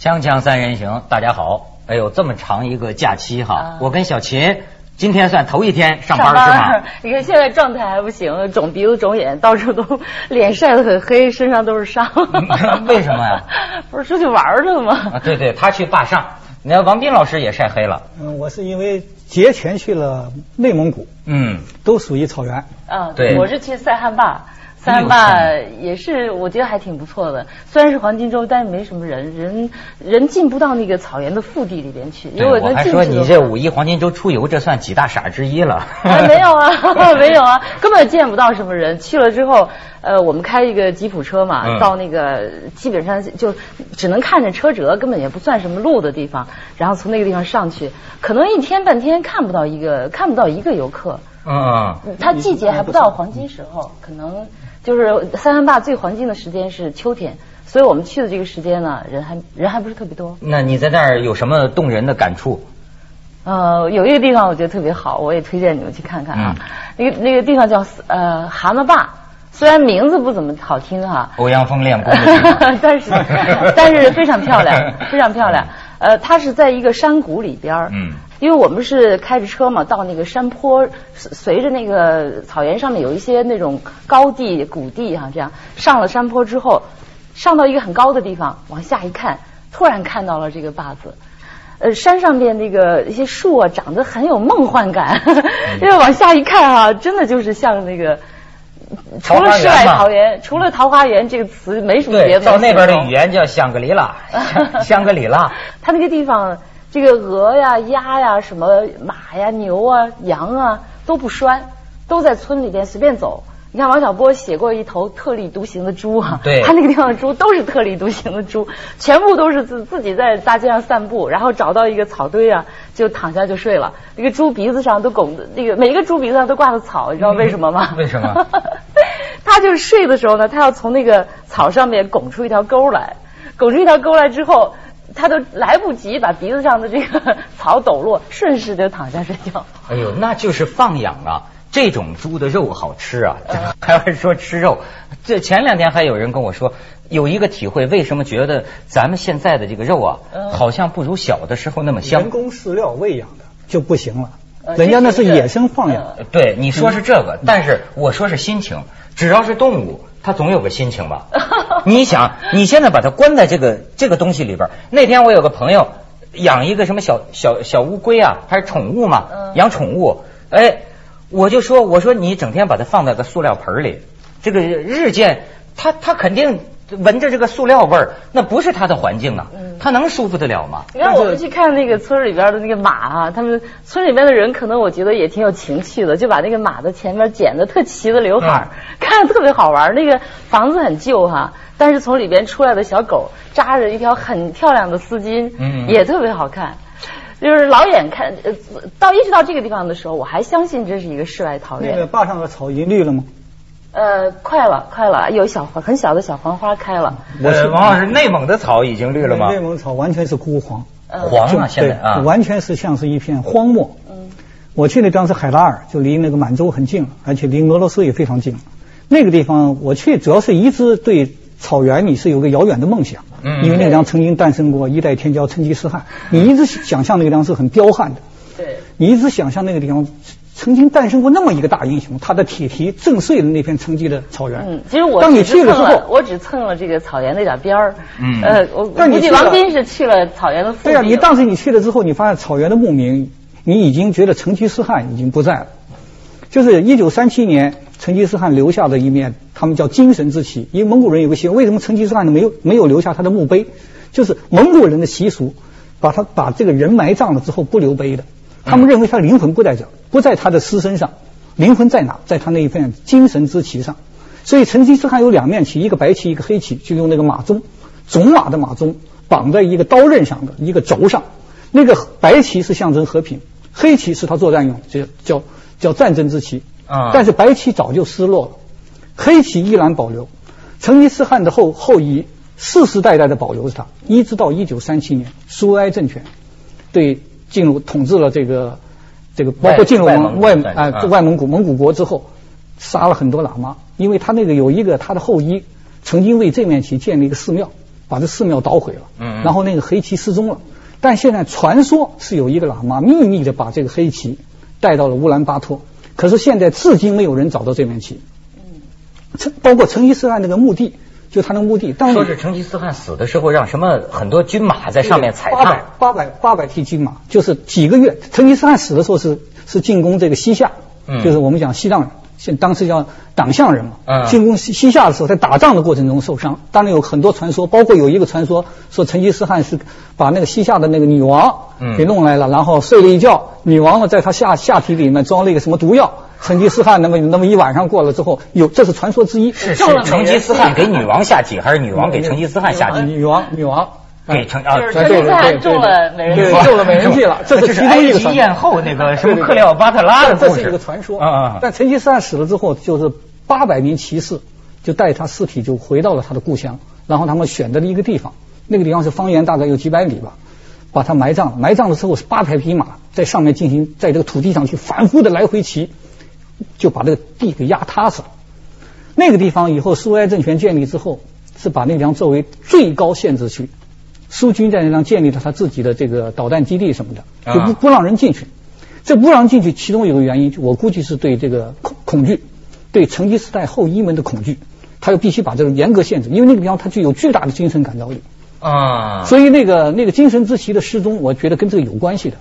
锵锵三人行，大家好。哎呦，这么长一个假期哈，啊我跟小秦今天算头一天上班是吗？你看现在状态还不行，肿鼻子肿眼，到处都脸晒得很黑，身上都是伤。为什么呀？不是出去玩去了吗？啊，对对，他去坝上，你看王斌老师也晒黑了。嗯，我是因为节前去了内蒙古，嗯，都属于草原。啊，对我是去塞罕坝。塞罕坝也是，我觉得还挺不错的。虽然是黄金周，但是没什么人，人人进不到那个草原的腹地里边去。对如果我还说能进去的话你这五一黄金周出游，这算几大傻之一了。啊，没有啊，没有啊，根本见不到什么人。去了之后，呃，我们开一个吉普车嘛，嗯到那个基本上就只能看着车辙，根本也不算什么路的地方。然后从那个地方上去，可能一天半天看不到一个看不到一个游客。嗯，它季节还不到黄金时候，可能就是三山坝最黄金的时间是秋天，所以我们去的这个时间呢，人还人还不是特别多。那你在那儿有什么动人的感触？呃，有一个地方我觉得特别好，我也推荐你们去看看啊。那个那个地方叫呃蛤蟆坝，虽然名字不怎么好听哈、欧阳锋练功的 但是但是非常漂亮，非常漂亮。呃，它是在一个山谷里边儿嗯因为我们是开着车嘛，到那个山坡，随随着那个草原上面有一些那种高地、谷地哈、这样上了山坡之后，上到一个很高的地方，往下一看，突然看到了这个坝子。呃，山上边那个一些树啊，长得很有梦幻感，因为往下一看啊，真的就是像那个，除了世外桃源，除了桃花源这个词，没什么别，的。到那边的语言叫香格里拉，香格里拉。它那个地方，这个鹅呀、鸭呀、什么马呀、牛啊、羊啊都不拴，都在村里边随便走。你看王小波写过一头特立独行的猪啊，对他那个地方的猪都是特立独行的猪，全部都是自自己在大街上散步，然后找到一个草堆啊，就躺下就睡了。那个猪鼻子上都拱的，那个每个猪鼻子上都挂着草，你知道为什么吗？嗯为什么？他就是睡的时候呢，他要从那个草上面拱出一条沟来，拱出一条沟来之后，他都来不及把鼻子上的这个 草抖落，顺势就躺下睡觉。哎呦，那就是放养啊！这种猪的肉好吃啊，这 还是说吃肉。这前两天还有人跟我说，有一个体会，为什么觉得咱们现在的这个肉啊，嗯好像不如小的时候那么香人？工饲料喂养的就不行了，呃人家那是野生放养。呃对，你说是这个，但是我说是心情。只要是动物，它总有个心情吧？你想，你现在把它关在这个这个东西里边儿。那天我有个朋友养一个什么小小小乌龟啊，还是宠物嘛，嗯养宠物。哎，我就说，我说你整天把它放在个塑料盆里，这个日渐，它它肯定闻着这个塑料味儿，那不是它的环境啊，它能舒服得了吗？你看我们去看那个村里边的那个马啊，他们村里边的人可能我觉得也挺有情趣的，就把那个马的前面剪的特齐的刘海儿，看着特别好玩。那个房子很旧哈、但是从里边出来的小狗扎着一条很漂亮的丝巾，嗯也特别好看。就是老远看，呃，到一直到这个地方的时候，我还相信这是一个世外桃源。那个坝上的草已经绿了吗？呃，快了，快了，有小很小的小黄花开了。我是呃王老师，内蒙的草已经绿了吗？内蒙草完全是枯黄，呃黄啊，现在啊对，，完全是像是一片荒漠。嗯我去的当时海拉尔，就离那个满洲很近了，而且离俄罗斯也非常近。那个地方我去，主要是一直对草原你是有个遥远的梦想，嗯因为那个地方曾经诞生过一代天骄成吉思汗，你一直想象那个地方是很彪悍的，对。你一直想象那个地方曾经诞生过那么一个大英雄，他的铁蹄震碎了那片曾经的草原。嗯，其实我当你只蹭去了之后，我只蹭了这个草原那点边儿。嗯呃，我但你估计王斌是去了草原的腹地对啊，你当时你去了之后，你发现草原的牧民，你已经觉得成吉思汗已经不在了。就是一九三七年，成吉思汗留下的一面，他们叫精神之旗。因为蒙古人有个习惯，为什么成吉思汗没有没有留下他的墓碑？就是蒙古人的习俗，把他把这个人埋葬了之后不留碑的。他们认为他灵魂不在这，不在他的尸身上，灵魂在哪？在他那一片精神之旗上。所以成吉思汗有两面旗，一个白旗，一个黑旗，就用那个马鬃，种马的马鬃绑在一个刀刃上的一个轴上。那个白旗是象征和平，黑旗是他作战用，这叫叫战争之旗。啊但是白旗早就失落了，黑旗依然保留。成吉思汗的后后裔世世代代的保留着它，一直到一九三七年苏维埃政权对进入统治了这个这个包括进入外蒙外蒙古啊、啊外蒙古蒙古国之后，杀了很多喇嘛，因为他那个有一个他的后裔曾经为这面旗建了一个寺庙，把这寺庙捣毁了，嗯然后那个黑旗失踪了。但现在传说是有一个喇嘛秘密的把这个黑旗带到了乌兰巴托，可是现在至今没有人找到这面旗。成包括成吉思汗那个墓地，就他那个墓地，当说是成吉思汗死的时候让什么很多军马在上面踩踏八百踏，八百八百匹军马，就是几个月。成吉思汗死的时候是是进攻这个西夏，嗯就是我们讲西藏人，现当时叫党项人嘛。嗯进攻西西夏的时候，在打仗的过程中受伤。当然有很多传说，包括有一个传说说成吉思汗是把那个西夏的那个女王嗯给弄来了，然后睡了一觉，女王呢在他下下体里面装了一个什么毒药。成吉思汗那么那么一晚上过了之后，有这是传说之一。是是成吉思汗给女王下棋，还是女王给成吉思汗下棋？女王女王给成啊，对成吉思汗对对中了美人计。对，中了美人计了，这是其中一个艳后那个什么克里奥巴特拉的故事，这是一个传说。啊啊，但成吉思汗死了之后，就是八百名骑士就带他尸体就回到了他的故乡，然后他们选择了一个地方，那个地方是方圆大概有几百里吧，把他埋葬了。埋葬了之后是八百匹马在上面进行在这个土地上去反复的来回骑，就把这个地给压塌死了。那个地方以后苏维埃政权建立之后，是把那个地方作为最高限制区。苏军在那地方建立了他自己的这个导弹基地什么的，就不啊不让人进去。这不让进去，其中有个原因，我估计是对这个恐恐惧，对成吉思汗后裔们的恐惧，他又必须把这个严格限制，因为那个地方它具有巨大的精神感召力，啊，所以那个那个精神之旗的失踪，我觉得跟这个有关系的。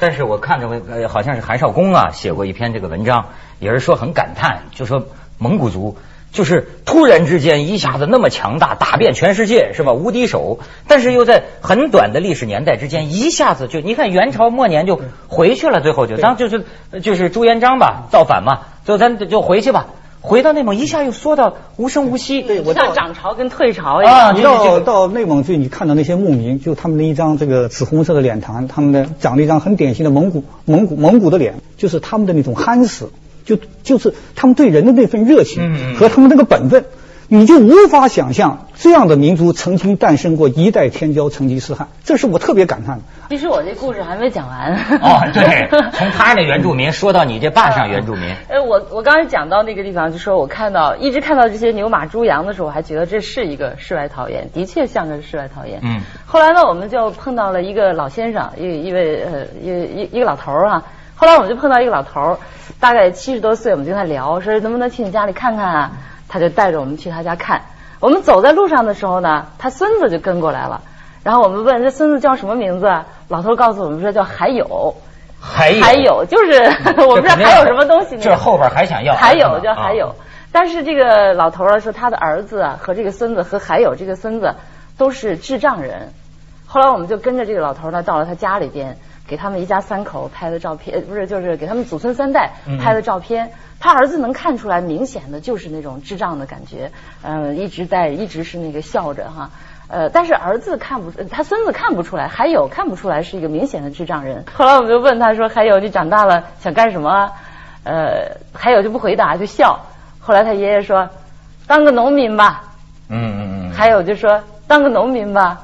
但是我看着呃，好像是韩少功啊写过一篇这个文章，也是说很感叹，就说蒙古族就是突然之间一下子那么强大，打遍全世界是吧？无敌手，但是又在很短的历史年代之间，一下子就你看元朝末年就回去了，最后就当就是就是朱元璋吧造反嘛，就咱就回去吧，回到内蒙一下又缩到无声无息。对像涨潮跟退潮一啊样。你到到内蒙去，你看到那些牧民，就他们的一张这个紫红色的脸庞，他们的长了一张很典型的蒙古蒙古蒙古的脸，就是他们的那种憨实，就就是他们对人的那份热情和他们那个本分，你就无法想象这样的民族曾经诞生过一代天骄成吉思汗，这是我特别感叹的。其实我这故事还没讲完。哦，对，从他那原住民说到你这坝上原住民，呃，我我刚才讲到那个地方，就说我看到一直看到这些牛马猪羊的时候，我还觉得这是一个世外桃源，的确像个世外桃源。嗯。后来呢，我们就碰到了一个老先生，一一位呃一一一个老头儿啊。后来我们就碰到一个老头儿，大概七十多岁，我们就跟他聊，说能不能去你家里看看啊？他就带着我们去他家看。我们走在路上的时候呢，他孙子就跟过来了。然后我们问这孙子叫什么名字啊？老头告诉我们说叫海友。还有还有就是 我不知道还有什么东西呢，就是后边还想要还有叫还有，但是这个老头儿说他的儿子啊和这个孙子和还有这个孙子都是智障人。后来我们就跟着这个老头儿呢到了他家里边，给他们一家三口拍的照片，呃不是就是给他们祖孙三代嗯拍的照片。他儿子能看出来，明显的就是那种智障的感觉，呃，一直在一直是那个笑着哈。呃，但是儿子看不，呃他孙子看不出来，还有看不出来是一个明显的智障人。后来我们就问他说：“还有，你长大了想干什么啊？”呃，还有就不回答，就笑。后来他爷爷说：“当个农民吧。嗯嗯嗯，还有就说：“当个农民吧。”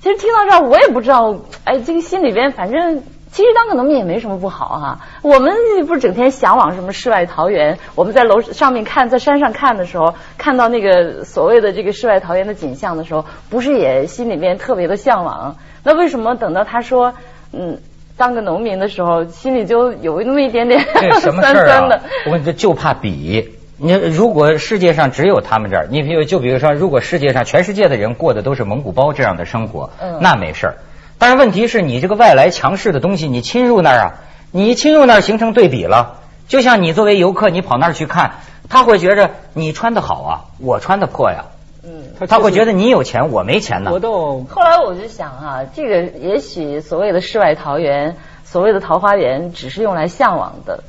其实听到这儿，我也不知道，哎，这个心里边反正。其实当个农民也没什么不好哈、我们不是整天向往什么世外桃源？我们在楼上面看，在山上看的时候，看到那个所谓的这个世外桃源的景象的时候，不是也心里面特别的向往？那为什么等到他说嗯当个农民的时候，心里就有那么一点点这什么酸事儿酸的啊？？我跟你说，就怕比。你如果世界上只有他们这儿，你比如就比如说，如果世界上全世界的人过的都是蒙古包这样的生活，嗯那没事儿。但是问题是你这个外来强势的东西，你侵入那儿啊，你一侵入那儿形成对比了。就像你作为游客，你跑那儿去看，他会觉着你穿的好啊，我穿的破呀，嗯。他会觉得你有钱，我没钱呢活动后来我就想啊，这个也许所谓的世外桃源，所谓的桃花源，只是用来向往的。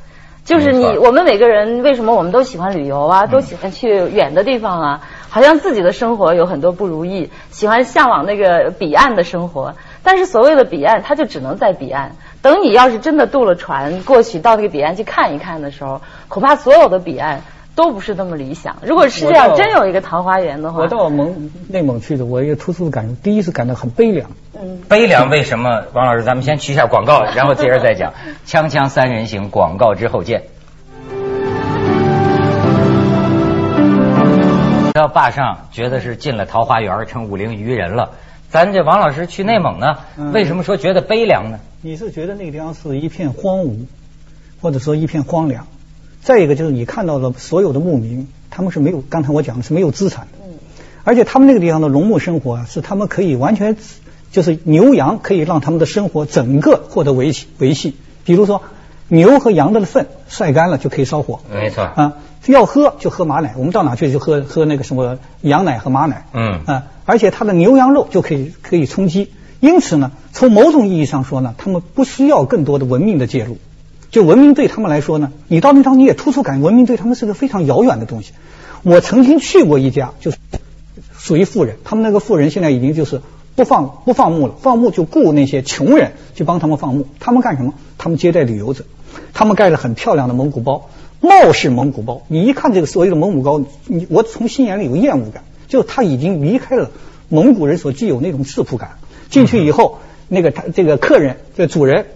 就是你我们每个人为什么我们都喜欢旅游啊，都喜欢去远的地方啊？好像自己的生活有很多不如意，喜欢向往那个彼岸的生活。但是所谓的彼岸，它就只能在彼岸。等你要是真的渡了船过去到那个彼岸去看一看的时候，恐怕所有的彼岸都不是那么理想。如果世界上真有一个桃花源的话，我到蒙内蒙去的，我有一个突出的感受，第一次感到很悲凉。嗯。悲凉为什么？王老师，咱们先去一下广告，然后接着再讲。锵锵三人行，广告之后见。到坝上，觉得是进了桃花源，成武陵渔人了。咱这王老师去内蒙呢，嗯为什么说觉得悲凉呢？你是觉得那个地方是一片荒芜，或者说一片荒凉？再一个就是你看到的所有的牧民，他们是没有，刚才我讲的是没有资产的，嗯而且他们那个地方的农牧生活啊，是他们可以完全就是牛羊可以让他们的生活整个获得维系维系。比如说牛和羊的粪晒干了就可以烧火，没错啊，要喝就喝马奶，我们到哪去就喝喝那个什么羊奶和马奶，嗯啊，而且它的牛羊肉就可以可以充饥，因此呢，从某种意义上说呢，他们不需要更多的文明的介入。就文明对他们来说呢，你到那张你也突出感，文明对他们是个非常遥远的东西。我曾经去过一家，就是属于富人，他们那个富人现在已经就是不放不放牧了，放牧就雇那些穷人去帮他们放牧。他们干什么？他们接待旅游者，他们盖了很漂亮的蒙古包，貌似蒙古包。你一看这个所谓的蒙古包，你我从心眼里有厌恶感，就是他已经离开了蒙古人所具有那种质朴感。进去以后，那个他这个客人这个主人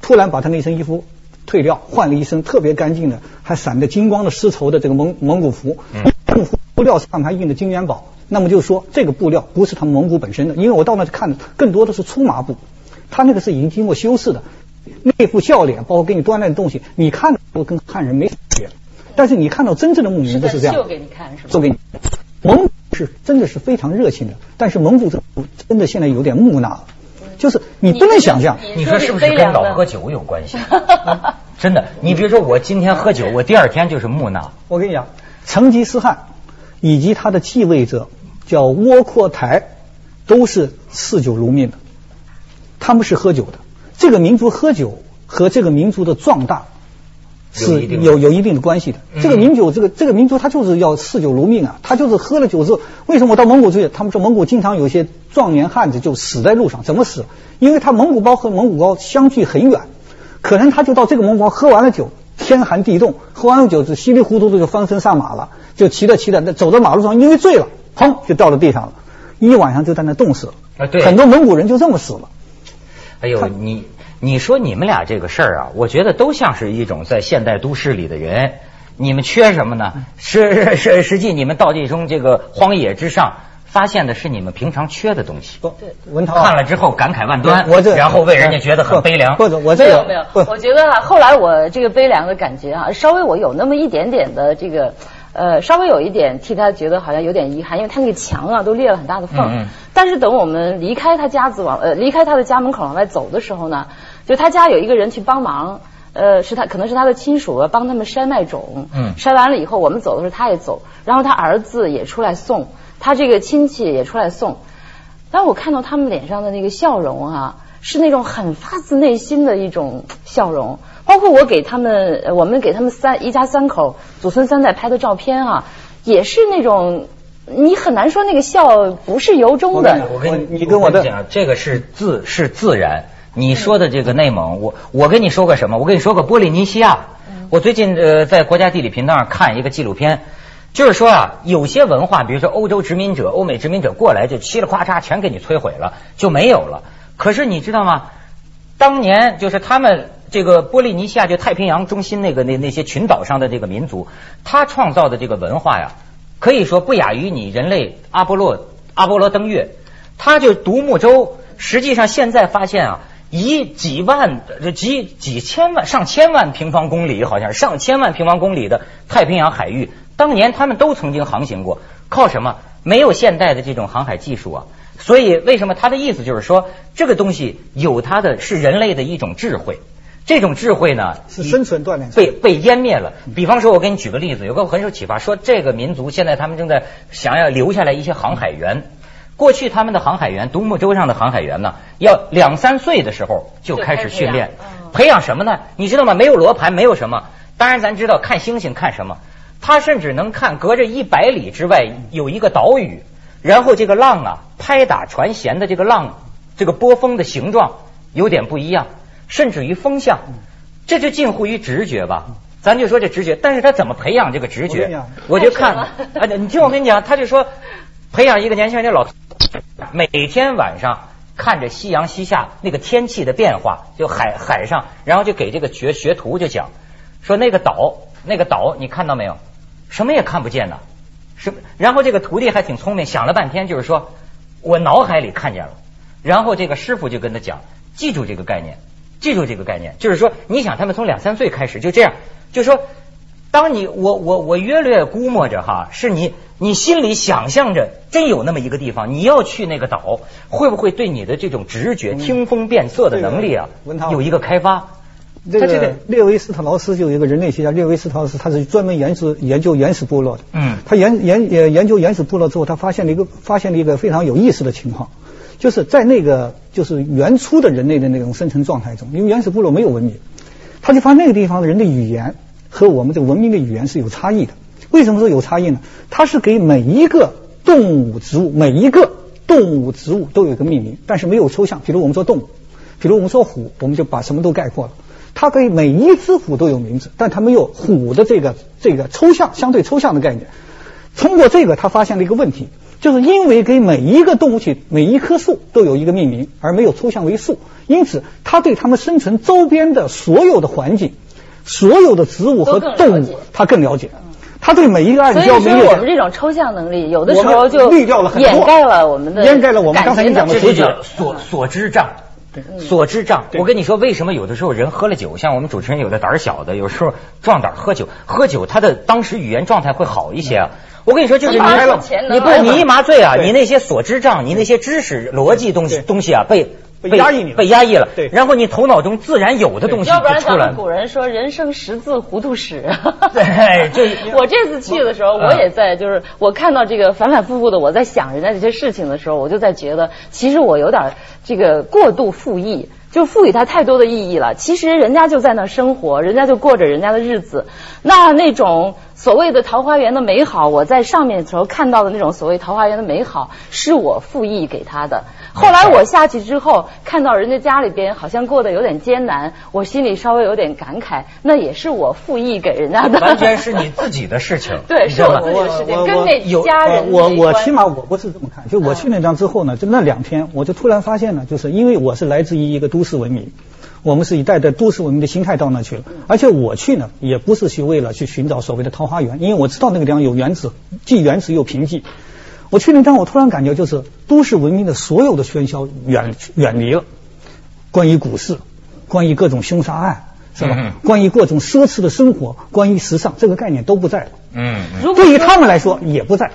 突然把他那身衣服退掉，换了一身特别干净的，还闪着金光的丝绸的这个蒙蒙古服，蒙古服布料上还印着金元宝。那么就是说，这个布料不是他们蒙古本身的，因为我到那去看的更多的是粗麻布，他那个是已经经过修饰的，那副笑脸，包括给你端来的东西，你看都跟汉人没区别。但是你看到真正的牧民不是这样，秀给你看是吧？做给你。蒙古是真的是非常热情的，但是蒙古这真的现在有点木讷了，就是你不能想象。你说是不是跟老喝酒有关系？真的，你比如说我今天喝酒，我第二天就是木讷。我跟你讲，成吉思汗以及他的继位者叫窝阔台，都是嗜酒如命的，他们是喝酒的。这个民族喝酒和这个民族的壮大是有一定的有有一定的关系的。嗯这个民酒，这个这个民族，他就是要嗜酒如命啊！他就是喝了酒之后，为什么我到蒙古去？他们说蒙古经常有些壮年汉子就死在路上，怎么死？因为他蒙古包和蒙古包相距很远，可能他就到这个蒙古包喝完了酒，天寒地冻，喝完了酒就稀里糊涂的就翻身上马了，就骑着骑着那走到马路上，因为醉了，砰就掉到地上了，一晚上就在那冻死了。啊对很多蒙古人就这么死了。哎呦，你你说你们俩这个事儿啊，我觉得都像是一种在现代都市里的人。你们缺什么呢？是是，实际你们到这种这个荒野之上，发现的是你们平常缺的东西。不，文涛啊看了之后感慨万端，我这然后为人家觉得很悲凉。或者我这个没有没有，我觉得啊，后来我这个悲凉的感觉啊，稍微我有那么一点点的这个。呃，稍微有一点替他觉得好像有点遗憾，因为他那个墙啊都裂了很大的缝。嗯嗯但是等我们离开他家子往呃离开他的家门口往外走的时候呢，就他家有一个人去帮忙，呃，是他可能是他的亲属啊，帮他们筛麦种。嗯筛完了以后，我们走的时候他也走，然后他儿子也出来送，他这个亲戚也出来送。当我看到他们脸上的那个笑容啊，是那种很发自内心的一种笑容。包括我给他们，呃我们给他们三一家三口祖孙三代拍的照片啊，也是那种你很难说那个笑不是由衷的。我跟你跟我讲，这个是自是自然。你说的这个内蒙，我我跟你说个什么？我跟你说个波利尼西亚。我最近呃在国家地理频道上看一个纪录片，就是说啊，有些文化，比如说欧洲殖民者、欧美殖民者过来就嘁哩咔嚓全给你摧毁了，就没有了。可是你知道吗？当年就是他们这个波利尼西亚，就太平洋中心那个那那些群岛上的这个民族，他创造的这个文化呀，可以说不亚于你人类阿波罗阿波罗登月。他就独木舟，实际上现在发现啊，以几万、呃几几千万、上千万平方公里，好像是上千万平方公里的太平洋海域，当年他们都曾经航行过，靠什么？没有现代的这种航海技术啊。所以为什么他的意思就是说，这个东西有它的是人类的一种智慧，这种智慧呢是生存锻炼被被湮灭了。比方说，我给你举个例子，有个很受启发，说这个民族现在他们正在想要留下来一些航海员。过去他们的航海员，独木舟上的航海员呢，要两三岁的时候就开始训练培养，什么呢？你知道吗？没有罗盘，没有什么。当然，咱知道看星星看什么，他甚至能看隔着一百里之外有一个岛屿，然后这个浪啊拍打船舷的这个浪，这个波峰的形状有点不一样，甚至于风向，这就近乎于直觉吧。咱就说这直觉，但是他怎么培养这个直觉我就看太啊，你听我跟你讲，他就说培养一个年轻人，这老每天晚上看着夕阳西下那个天气的变化，就海海上，然后就给这个学学徒就讲说那个岛那个岛你看到没有？什么也看不见呐，是，然后这个徒弟还挺聪明，想了半天，就是说我脑海里看见了，然后这个师傅就跟他讲，记住这个概念，记住这个概念，就是说，你想他们从两三岁开始就这样，就说，当你我我我约略估摸着哈，是你你心里想象着真有那么一个地方，你要去那个岛，会不会对你的这种直觉、听风辨色的能力啊嗯文涛有一个开发？这他这个个列维斯特劳斯就有一个人类学家，列维斯特劳斯他是专门研究研究原始部落的。嗯他研研呃研究原始部落之后，他发现了一个发现了一个非常有意思的情况，就是在那个就是原初的人类的那种生存状态中，因为原始部落没有文明，他就发现那个地方的人的语言和我们这文明的语言是有差异的。为什么说有差异呢？它是给每一个动物、植物，每一个动物、植物都有一个命名，但是没有抽象。比如我们说动物，比如我们说虎，我们就把什么都概括了。它给每一只虎都有名字，但它没有虎的这个这个抽象相对抽象的概念。通过这个，他发现了一个问题，就是因为给每一个动物体、每一棵树都有一个命名，而没有抽象为树，因此它对它们生存周边的所有的环境、所有的植物和动物，他更了解。他对每一个暗所以礁没有说我们这种抽象能力，有的时候就滤掉了很多掩盖了我们的掩盖了我们刚才你讲的这就直觉所所知障。所知障，我跟你说，为什么有的时候人喝了酒，像我们主持人有的胆儿小的，有时候壮胆喝酒，喝酒他的当时语言状态会好一些啊。我跟你说，就是你一麻醉你不是你一麻醉啊，你那些所知障，你那些知识逻辑东西东西啊，被被压抑你被压抑了。对然后你头脑中自然有的东西要不然咱们。古人说人生识字糊涂史。对就 我这次去的时候，嗯我也在，就是我看到这个反反复复的我在想人家这些事情的时候，我就在觉得，其实我有点这个过度赋意。就赋予它太多的意义了。其实人家就在那生活，人家就过着人家的日子。那那种所谓的桃花源的美好，我在上面的时候看到的那种所谓桃花源的美好，是我赋予给他的。后来我下去之后，看到人家家里边好像过得有点艰难，我心里稍微有点感慨，那也是我赋予给人家的。完全是你自己的事情，对是我自己的事情我跟那有家人我我起码我不是这么看，就我去那张之后呢，就那两天，我就突然发现呢，就是因为我是来自于一个都市文明。我们是以带着都市文明的心态到那去了，而且我去呢，也不是去为了去寻找所谓的桃花源，因为我知道那个地方有原子，既原始又贫瘠。我去那张，我突然感觉就是都市文明的所有的喧嚣远远离了，关于股市，关于各种凶杀案，是吧？嗯关于各种奢侈的生活，关于时尚，这个概念都不在了。嗯，嗯如果对于他们来说也不在，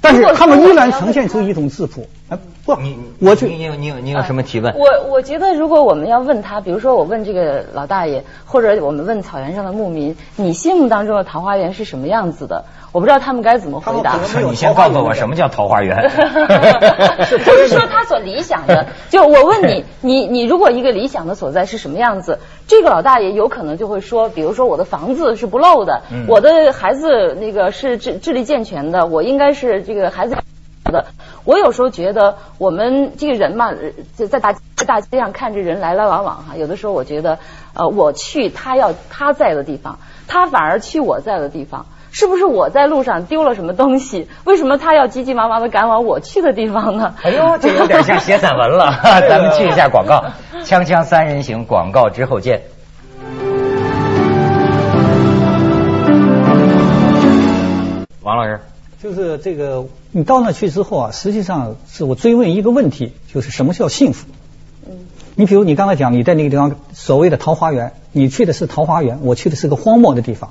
但是他们依然呈现出一种质朴。哎，不你，我去你你有你有你有什么提问？我我觉得，如果我们要问他，比如说我问这个老大爷，或者我们问草原上的牧民，你心目当中的桃花源是什么样子的？我不知道他们该怎么回答他们可。能没有 你先告诉我什么叫桃花源？不是说他所理想的，就我问你，你你如果一个理想的所在是什么样子？这个老大爷有可能就会说，比如说我的房子是不漏的，嗯我的孩子那个是智智力健全的，我应该是这个孩子。的，我有时候觉得我们这个人嘛，就在在大在大街上看着人来来往往哈，有的时候我觉得，呃，我去他要他在的地方，他反而去我在的地方。是不是我在路上丢了什么东西？为什么他要急急忙忙的赶往我去的地方呢？哎呦，这有点像写散文了。咱们去一下广告，锵锵三人行，广告之后见。王老师，就是这个，你到那去之后啊，实际上是我追问一个问题，就是什么叫幸福？你比如你刚才讲，你在那个地方所谓的桃花源，你去的是桃花源，我去的是个荒漠的地方，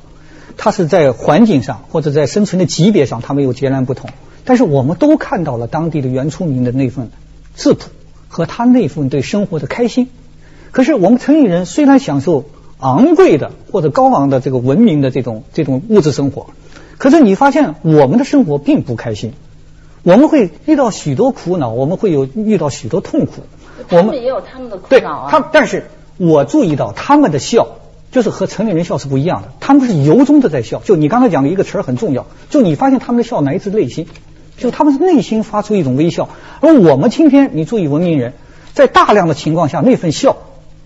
它是在环境上或者在生存的级别上，它们有截然不同。但是我们都看到了当地的原住民的那份质朴和他那份对生活的开心。可是我们城里人虽然享受昂贵的或者高昂的这个文明的这种这种物质生活，可是你发现我们的生活并不开心，我们会遇到许多苦恼，我们会有遇到许多痛苦。我他们也有他们的苦恼啊。他，但是我注意到他们的笑，就是和城里人笑是不一样的。他们是由衷的在笑。就你刚才讲的一个词儿很重要，就你发现他们的笑来自内心，就他们是内心发出一种微笑。而我们今天，你注意文明人，在大量的情况下，那份笑，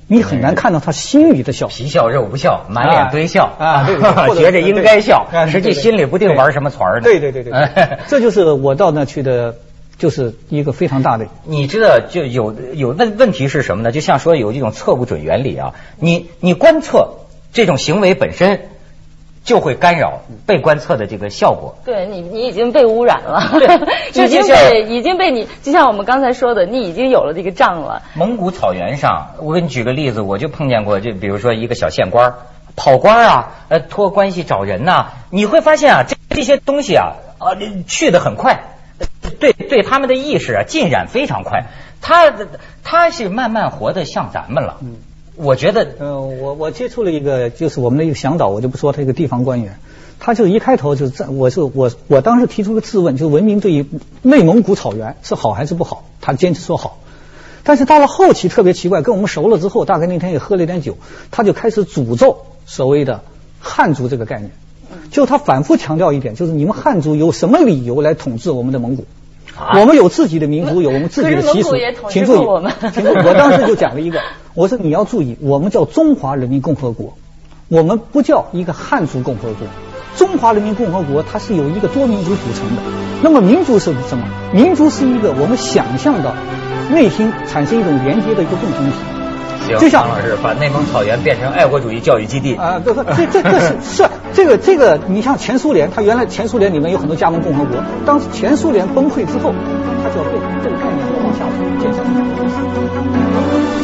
你很难看到他心里的笑。皮笑肉不笑，满脸堆笑啊对 对觉得应该笑实际心里不定玩什么团儿呢。对对对对对，这就是我到那去的，就是一个非常大的。你知道，就有有问问题是什么呢？就像说有这种测不准原理啊，你你观测这种行为本身，就会干扰被观测的这个效果。对你，你已经被污染了，对已经被已经被你，就像我们刚才说的，你已经有了这个障了。蒙古草原上，我给你举个例子，我就碰见过，就比如说一个小县官儿跑官啊，呃，托关系找人呐、你会发现啊，这这些东西啊，啊，去的很快，对对他们的意识啊进展非常快，他他是慢慢活得像咱们了。嗯我觉得呃，我我接触了一个，就是我们的一个向导，我就不说他一个地方官员，他就一开头就在，我是我我当时提出个质问，就是文明对于内蒙古草原是好还是不好？他坚持说好，但是到了后期特别奇怪，跟我们熟了之后，大概那天也喝了一点酒，他就开始诅咒所谓的汉族这个概念，就他反复强调一点，就是你们汉族有什么理由来统治我们的蒙古？我们有自己的民族，有我们自己的习俗请注意请注意，我当时就讲了一个，我说你要注意，我们叫中华人民共和国，我们不叫一个汉族共和国。中华人民共和国它是由一个多民族组成的。那么民族是什么？民族是一个我们想象的内心产生一种连接的一个共同体。行，就像张老师把内蒙草原变成爱国主义教育基地。啊，这这这是是这个这个，你像前苏联，它原来前苏联里面有很多加盟共和国，当前苏联崩溃之后，它就要被这个概念要往下建设。